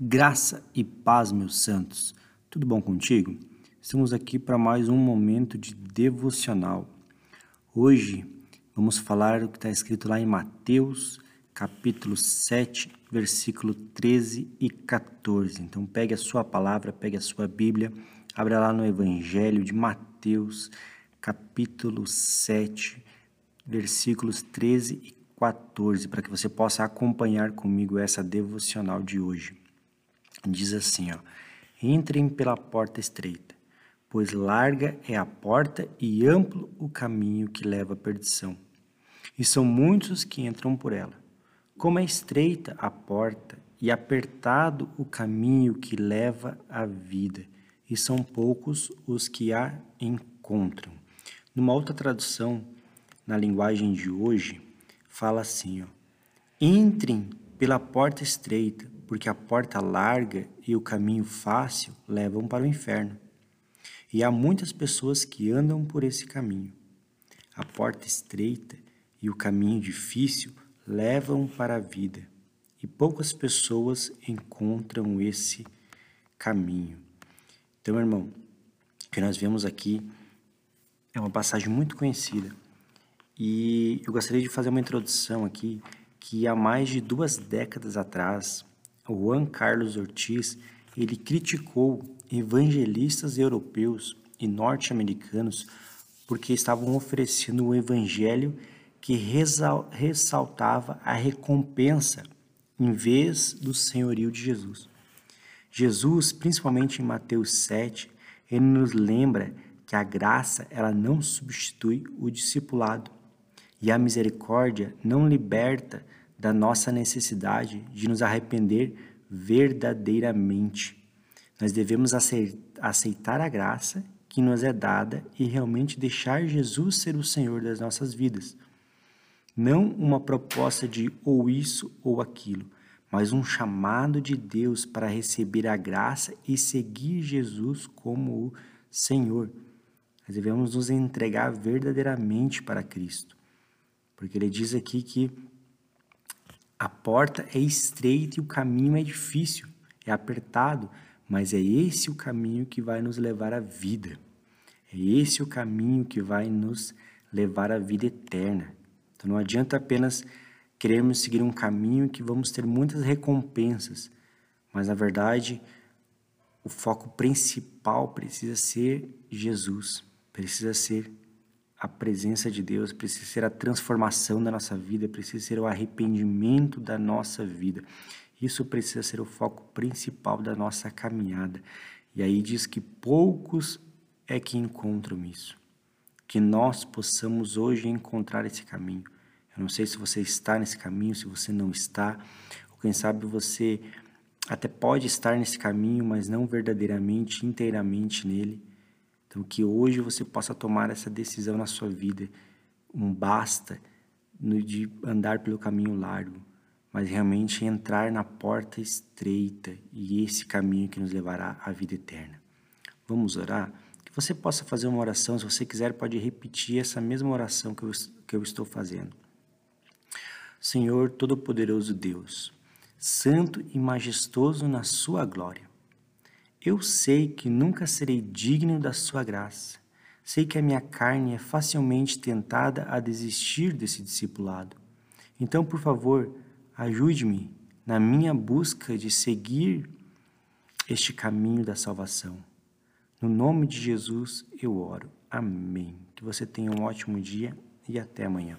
Graça e paz, meus santos. Tudo bom contigo? Estamos aqui para mais um momento de devocional. Hoje vamos falar o que está escrito lá em Mateus, capítulo 7, versículo 13 e 14. Então pegue a sua palavra, pegue a sua Bíblia, abra lá no Evangelho de Mateus, capítulo 7, versículos 13 e 14, para que você possa acompanhar comigo essa devocional de hoje diz assim, ó: Entrem pela porta estreita, pois larga é a porta e amplo o caminho que leva à perdição. E são muitos que entram por ela. Como é estreita a porta e apertado o caminho que leva à vida, e são poucos os que a encontram. Numa outra tradução, na linguagem de hoje, fala assim, ó: Entrem pela porta estreita, porque a porta larga e o caminho fácil levam para o inferno. E há muitas pessoas que andam por esse caminho. A porta estreita e o caminho difícil levam para a vida, e poucas pessoas encontram esse caminho. Então, irmão, o que nós vemos aqui é uma passagem muito conhecida. E eu gostaria de fazer uma introdução aqui que há mais de duas décadas atrás, Juan Carlos Ortiz, ele criticou evangelistas europeus e norte-americanos porque estavam oferecendo um evangelho que ressaltava a recompensa em vez do senhorio de Jesus. Jesus, principalmente em Mateus 7, ele nos lembra que a graça ela não substitui o discipulado e a misericórdia não liberta da nossa necessidade de nos arrepender verdadeiramente. Nós devemos aceitar a graça que nos é dada e realmente deixar Jesus ser o Senhor das nossas vidas. Não uma proposta de ou isso ou aquilo, mas um chamado de Deus para receber a graça e seguir Jesus como o Senhor. Nós devemos nos entregar verdadeiramente para Cristo. Porque ele diz aqui que a porta é estreita e o caminho é difícil, é apertado, mas é esse o caminho que vai nos levar à vida. É esse o caminho que vai nos levar à vida eterna. Então não adianta apenas queremos seguir um caminho que vamos ter muitas recompensas, mas na verdade o foco principal precisa ser Jesus, precisa ser a presença de Deus, precisa ser a transformação da nossa vida, precisa ser o arrependimento da nossa vida. Isso precisa ser o foco principal da nossa caminhada. E aí diz que poucos é que encontram isso. Que nós possamos hoje encontrar esse caminho. Eu não sei se você está nesse caminho, se você não está, ou quem sabe você até pode estar nesse caminho, mas não verdadeiramente, inteiramente nele. Então, que hoje você possa tomar essa decisão na sua vida, um basta no de andar pelo caminho largo, mas realmente entrar na porta estreita e esse caminho que nos levará à vida eterna. Vamos orar? Que você possa fazer uma oração, se você quiser, pode repetir essa mesma oração que eu, que eu estou fazendo. Senhor Todo-Poderoso Deus, Santo e majestoso na Sua glória, eu sei que nunca serei digno da sua graça. Sei que a minha carne é facilmente tentada a desistir desse discipulado. Então, por favor, ajude-me na minha busca de seguir este caminho da salvação. No nome de Jesus eu oro. Amém. Que você tenha um ótimo dia e até amanhã.